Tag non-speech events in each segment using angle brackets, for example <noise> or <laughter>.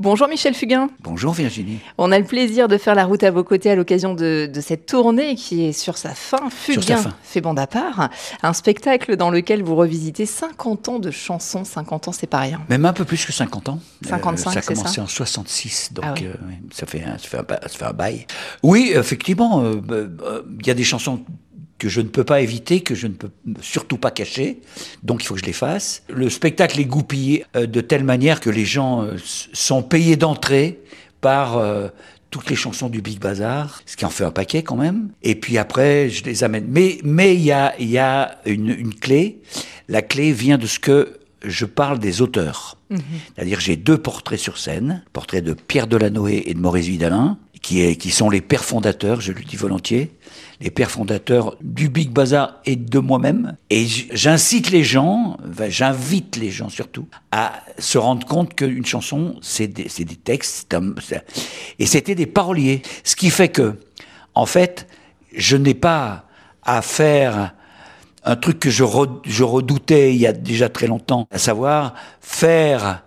Bonjour Michel Fugain. Bonjour Virginie. On a le plaisir de faire la route à vos côtés à l'occasion de, cette tournée qui est sur sa fin. Fugain fait bande à part. Un spectacle dans lequel vous revisitez 50 ans de chansons. 50 ans, c'est pas rien. Même un peu plus que 50 ans. 55, euh, Ça a commencé en 66, donc ah euh, ça, fait un, ça, fait un, bail. Oui, effectivement, euh, il y a des chansons que je ne peux pas éviter, que je ne peux surtout pas cacher, donc il faut que je les fasse. Le spectacle est goupillé euh, de telle manière que les gens euh, sont payés d'entrée par euh, toutes les chansons du Big Bazar, ce qui en fait un paquet quand même. Et puis après, je les amène. Mais mais il y a il y a une, une clé. La clé vient de ce que je parle des auteurs. Mhm. C'est-à-dire j'ai deux portraits sur scène, portrait de Pierre Delanoë et de Maurice Vidalin, qui, sont les pères fondateurs, je le dis volontiers, les pères fondateurs du Big Bazar et de moi-même. Et j'incite les gens, j'invite les gens surtout, à se rendre compte qu'une chanson, c'est des, des, textes, et c'était des paroliers. Ce qui fait que, en fait, je n'ai pas à faire un truc que je, je redoutais il y a déjà très longtemps, à savoir faire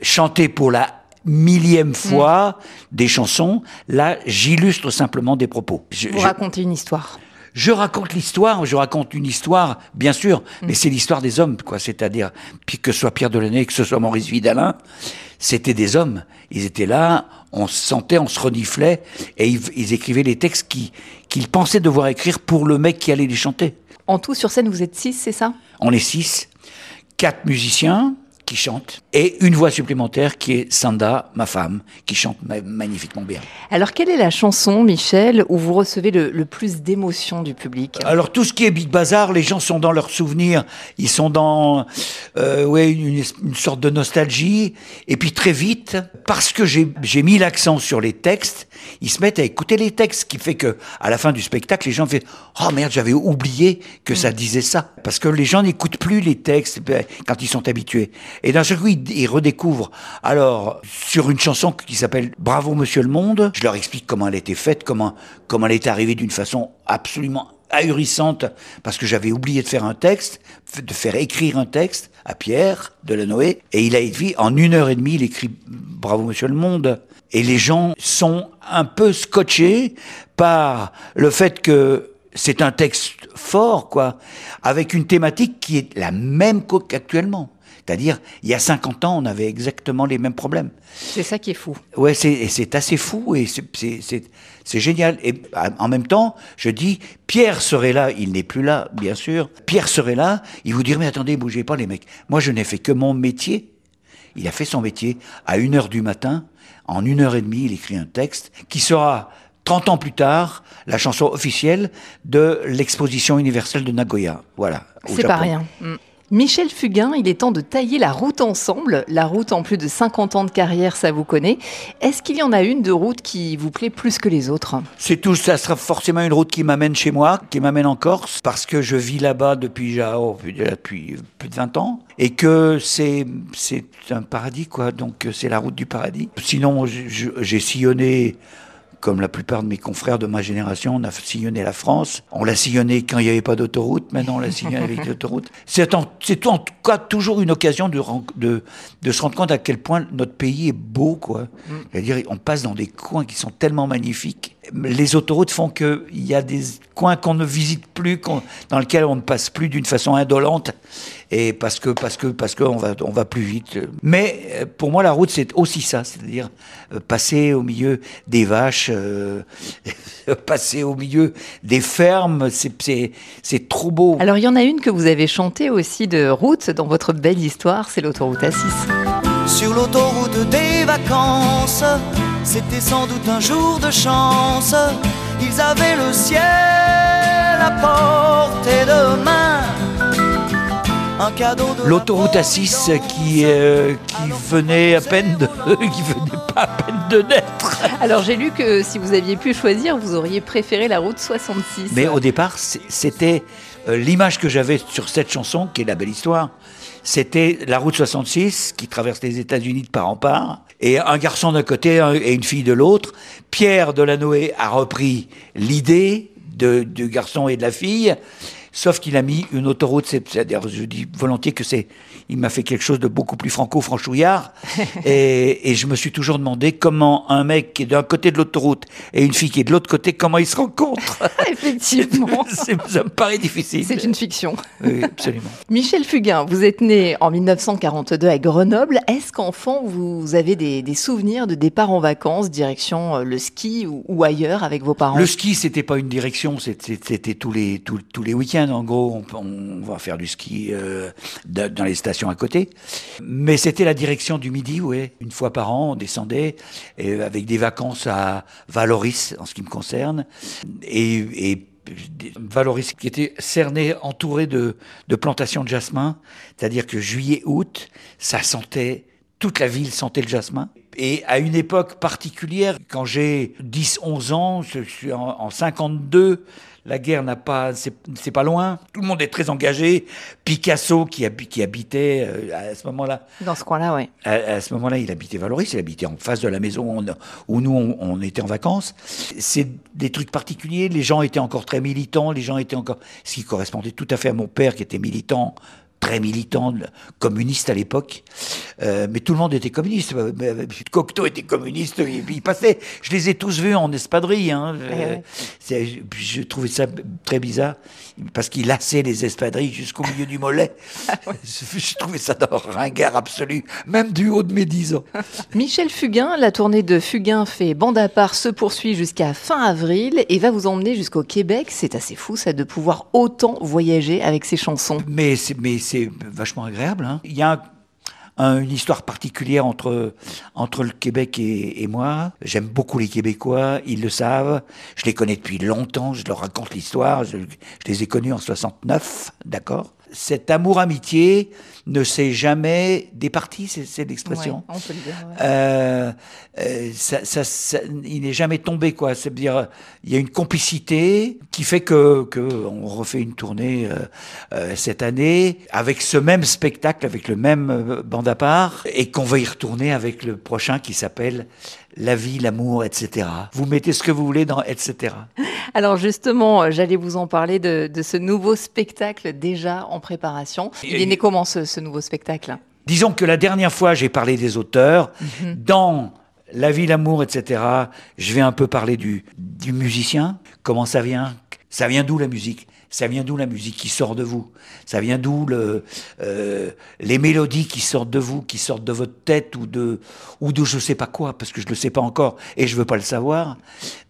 chanter pour la millième fois des chansons. Là, j'illustre simplement des propos. Je, Vous racontez une histoire. Je raconte l'histoire, je raconte une histoire, bien sûr, mm. mais c'est l'histoire des hommes, quoi. C'est-à-dire, que ce soit Pierre Delaunay, que ce soit Maurice Vidalin, c'était des hommes. Ils étaient là, on se sentait, on se reniflait, et ils, écrivaient les textes qu'ils pensaient devoir écrire pour le mec qui allait les chanter. En tout, sur scène, vous êtes six, c'est ça? On est six. Quatre musiciens, qui chante, et une voix supplémentaire qui est Sanda, ma femme, qui chante magnifiquement bien. Alors, quelle est la chanson, Michel, où vous recevez le, plus d'émotion du public? Alors, tout ce qui est Big Bazar, les gens sont dans leurs souvenirs, ils sont dans euh, ouais, une, une, sorte de nostalgie, et puis très vite, parce que j'ai mis l'accent sur les textes, ils se mettent à écouter les textes, ce qui fait que à la fin du spectacle, les gens font « Oh merde, j'avais oublié que ça mm. disait ça », parce que les gens n'écoutent plus les textes ben, quand ils sont habitués. Et d'un seul coup, ils, redécouvrent. Alors, sur une chanson qui s'appelle Bravo Monsieur le Monde, je leur explique comment elle était faite, comment, comment elle est arrivée d'une façon absolument ahurissante, parce que j'avais oublié de faire un texte, de faire écrire un texte à Pierre de la Noé, et il a écrit en une heure et demie, il écrit Bravo Monsieur le Monde. Et les gens sont un peu scotchés par le fait que c'est un texte fort, quoi, avec une thématique qui est la même qu'actuellement. C'est-à-dire, il y a 50 ans, on avait exactement les mêmes problèmes. C'est ça qui est fou. Ouais, c'est assez fou et c'est génial. Et en même temps, je dis, Pierre serait là, il n'est plus là, bien sûr. Pierre serait là, il vous dirait, mais attendez, bougez pas les mecs. Moi, je n'ai fait que mon métier. Il a fait son métier à une heure du matin. En une heure et demie, il écrit un texte qui sera 30 ans plus tard, la chanson officielle de l'exposition universelle de Nagoya. Voilà. C'est pas rien. Mm. Michel Fugain, il est temps de tailler la route ensemble. La route en plus de 50 ans de carrière, ça vous connaît. Est-ce qu'il y en a une de route qui vous plaît plus que les autres? C'est tout, ça sera forcément une route qui m'amène chez moi, qui m'amène en Corse, parce que je vis là-bas depuis, oh, depuis plus de 20 ans, et que c'est un paradis, quoi. Donc c'est la route du paradis. Sinon, j'ai sillonné comme la plupart de mes confrères de ma génération, on a sillonné la France. On l'a sillonné quand il n'y avait pas d'autoroute, maintenant on l'a sillonné avec l'autoroute. <laughs> C'est en, en, tout cas toujours une occasion de, de, de, se rendre compte à quel point notre pays est beau, quoi. Mm. C'est-à-dire, on passe dans des coins qui sont tellement magnifiques les autoroutes font qu'il y a des coins qu'on ne visite plus, dans lesquels on ne passe plus d'une façon indolente, et parce que parce que parce qu'on va on va plus vite. Mais euh, pour moi, la route c'est aussi ça, c'est-à-dire euh, passer au milieu des vaches, euh, <laughs> passer au milieu des fermes, c'est c'est trop beau. Alors il y en a une que vous avez chantée aussi de route dans votre belle histoire, c'est l'autoroute A6. Sur l'autoroute des vacances c'était sans doute un jour de chance. Ils avaient le ciel à portée de main. Un cadeau de L'autoroute A6 qui, euh, qui venait à peine de, <laughs> qui venait pas à peine de naître. Alors j'ai lu que si vous aviez pu choisir, vous auriez préféré la route 66. Mais au départ, c'était euh, l'image que j'avais sur cette chanson, qui est la belle histoire. C'était la route 66 qui traverse les États-Unis de part en part et un garçon d'un côté et une fille de l'autre. Pierre Delanoë a repris l'idée du garçon et de la fille sauf qu'il a mis une autoroute. C'est-à-dire, je dis volontiers que c'est, il m'a fait quelque chose de beaucoup plus franco-franchouillard. <laughs> et, et, je me suis toujours demandé comment un mec qui est d'un côté de l'autoroute et une fille qui est de l'autre côté, comment ils se rencontrent. <laughs> Effectivement. <laughs> ça me paraît difficile. C'est une fiction. Oui, absolument. Michel Fugain, vous êtes né en 1942 à Grenoble. Est-ce qu'enfant, vous avez des, souvenirs de départ en vacances, direction euh, le ski ou, ailleurs avec vos parents? Le ski, c'était pas une direction, c'était tous les, tous, les week-ends. En gros, on, va faire du ski euh, dans les stations à côté. Mais c'était la direction du midi, oui. Une fois par an, on descendait et avec des vacances à Valoris, en ce qui me concerne. Et, Valoris qui était cerné, entouré de, plantations de jasmin, c'est-à-dire que juillet-août, ça sentait, toute la ville sentait le jasmin. Et à une époque particulière, quand j'ai 10-11 ans, je suis en, en 52, la guerre n'a pas, c'est pas loin. Tout le monde est très engagé. Picasso, qui, qui habitait euh, à ce moment-là. Dans ce coin-là, oui. À, ce moment-là, il habitait Valoris, il habitait en face de la maison où, nous, on, était en vacances. C'est des trucs particuliers. Les gens étaient encore très militants. Les gens étaient encore. Ce qui correspondait tout à fait à mon père, qui était militant très militant, communiste à l'époque. Euh, mais tout le monde était communiste. Euh, Cocteau était communiste, il, il, passait. Je les ai tous vus en espadrille. Hein. Euh, je trouvais ça très bizarre parce qu'il lassait les espadrilles jusqu'au milieu du mollet. <laughs> Ah <laughs> je trouvais ça d'un ringard absolu, même du haut de mes 10 ans. <laughs> Michel Fugain, la tournée de Fugain fait bande à part se poursuit jusqu'à fin avril et va vous emmener jusqu'au Québec. C'est assez fou ça de pouvoir autant voyager avec ses chansons. Mais c'est c'est vachement agréable. Hein. Il y a une histoire particulière entre, entre le Québec et, moi. J'aime beaucoup les Québécois, ils le savent. Je les connais depuis longtemps, je leur raconte l'histoire. Je, je, les ai connus en 69, d'accord Cet amour-amitié, ne s'est jamais départi, c'est l'expression. Euh, euh, ça, il n'est jamais tombé, quoi. C'est-à-dire, il y a une complicité qui fait que, que on refait une tournée euh, cette année avec ce même spectacle, avec le même bande à part, et qu'on va y retourner avec le prochain qui s'appelle la vie, l'amour, etc. Vous mettez ce que vous voulez dans etc. <laughs> Alors justement, j'allais vous en parler de, ce nouveau spectacle déjà en préparation. Il est né comment ce, nouveau spectacle? Disons que la dernière fois, j'ai parlé des auteurs. Mhm. Dans La vie, l'amour, etc., je vais un peu parler du, du musicien. Comment ça vient? Ça vient d'où la musique? Ça vient d'où la musique qui sort de vous? Ça vient d'où le, euh, les mélodies qui sortent de vous, qui sortent de votre tête ou de, ou de je sais pas quoi, parce que je le sais pas encore et je veux pas le savoir.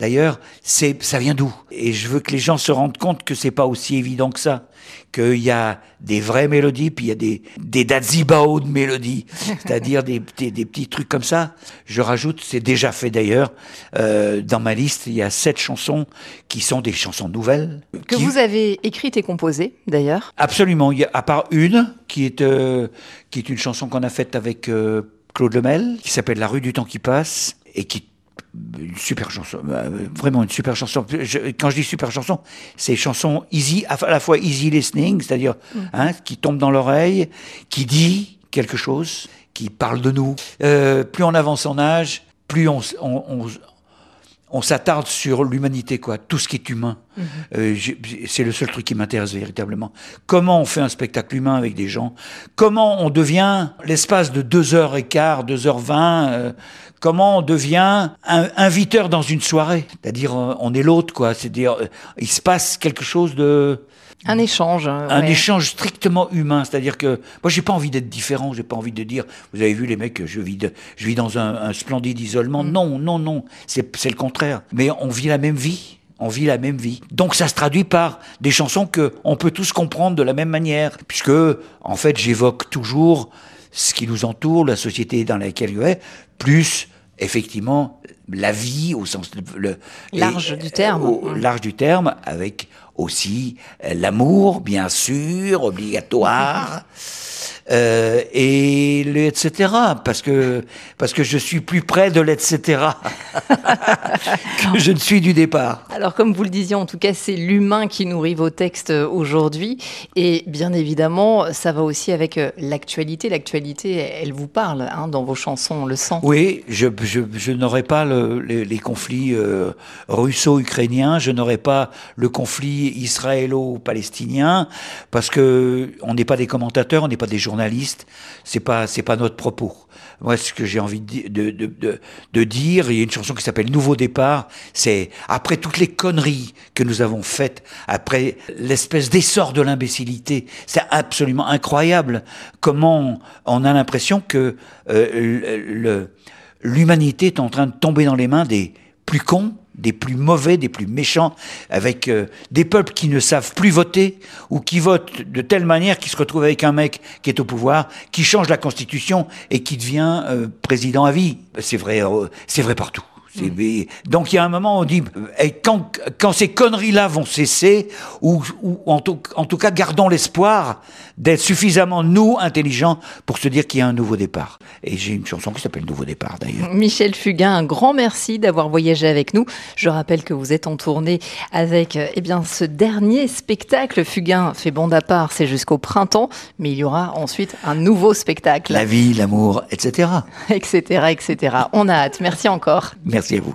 D'ailleurs, c'est, ça vient d'où? Et je veux que les gens se rendent compte que c'est pas aussi évident que ça qu'il y a des vraies mélodies, puis il y a des, des dazibao de mélodies, <laughs> c'est-à-dire des, des, petits trucs comme ça. Je rajoute, c'est déjà fait d'ailleurs, euh, dans ma liste, il y a sept chansons qui sont des chansons nouvelles. Que vous avez écrites et composées d'ailleurs Absolument, il y a, à part une qui est, euh, qui est une chanson qu'on a faite avec euh, Claude Lemel, qui s'appelle La rue du temps qui passe, et qui une super chanson, euh, vraiment une super chanson. quand je dis super chanson, c'est chanson easy, à la fois easy listening, c'est-à-dire mm. hein, qui tombe dans l'oreille, qui dit quelque chose, qui parle de nous. Euh, plus on avance en âge, plus on, on, on s'attarde sur l'humanité, quoi, tout ce qui est humain. Mhm. Euh, c'est le seul truc qui m'intéresse véritablement. Comment on fait un spectacle humain avec des gens? Comment on devient, l'espace de deux heures et quart, deux heures vingt, euh, comment on devient un inviteur dans une soirée? C'est-à-dire, euh, on est l'autre, quoi. C'est-à-dire, il se passe quelque chose de un échange. Hein, un échange strictement humain, c'est-à-dire que moi j'ai pas envie d'être différent, j'ai pas envie de dire, vous avez vu les mecs, je vis, je vis dans un, splendide isolement. Mm. Non, non, non, c'est le contraire. Mais on vit la même vie. On vit la même vie. Donc ça se traduit par des chansons que on peut tous comprendre de la même manière, puisque en fait j'évoque toujours ce qui nous entoure, la société dans laquelle il est, plus effectivement la vie au sens le, large du terme, au, large du terme, avec aussi euh, l'amour, bien sûr, obligatoire. <laughs> Euh, et le etc. Parce que, parce que je suis plus près de l'etc. <laughs> que je ne suis du départ. Alors, comme vous le disiez, en tout cas, c'est l'humain qui nourrit vos textes aujourd'hui. Et bien évidemment, ça va aussi avec euh, l'actualité. L'actualité, elle vous parle hein, dans vos chansons, on le sent. Oui, je, je, je n'aurais pas le les, conflits russo-ukrainiens, je n'aurais pas le conflit israélo-palestinien, parce que on n'est pas des commentateurs, on n'est pas des journalistes, c'est pas c'est pas notre propos. Moi, ce que j'ai envie de, de, de, de, dire, il y a une chanson qui s'appelle Nouveau départ, c'est après toutes les conneries que nous avons faites, après l'espèce d'essor de l'imbécilité, c'est absolument incroyable comment on a l'impression que euh, l'humanité est en train de tomber dans les mains des plus cons des plus mauvais, des plus méchants, avec euh, des peuples qui ne savent plus voter ou qui votent de telle manière qu'ils se retrouvent avec un mec qui est au pouvoir, qui change la constitution et qui devient euh, président à vie. C'est vrai, euh, c'est vrai partout. Donc il y a un moment où on dit, quand, quand ces conneries-là vont cesser, ou, ou en, tout, en, tout, cas gardons l'espoir d'être suffisamment, nous, intelligents, pour se dire qu'il y a un nouveau départ. Et j'ai une chanson qui s'appelle Nouveau départ d'ailleurs. Michel Fugain, un grand merci d'avoir voyagé avec nous. Je rappelle que vous êtes en tournée avec eh bien, ce dernier spectacle. Fugain fait bon départ, c'est jusqu'au printemps, mais il y aura ensuite un nouveau spectacle. La vie, l'amour, etc. etc. etc. On a hâte. Merci encore. Merci à vous.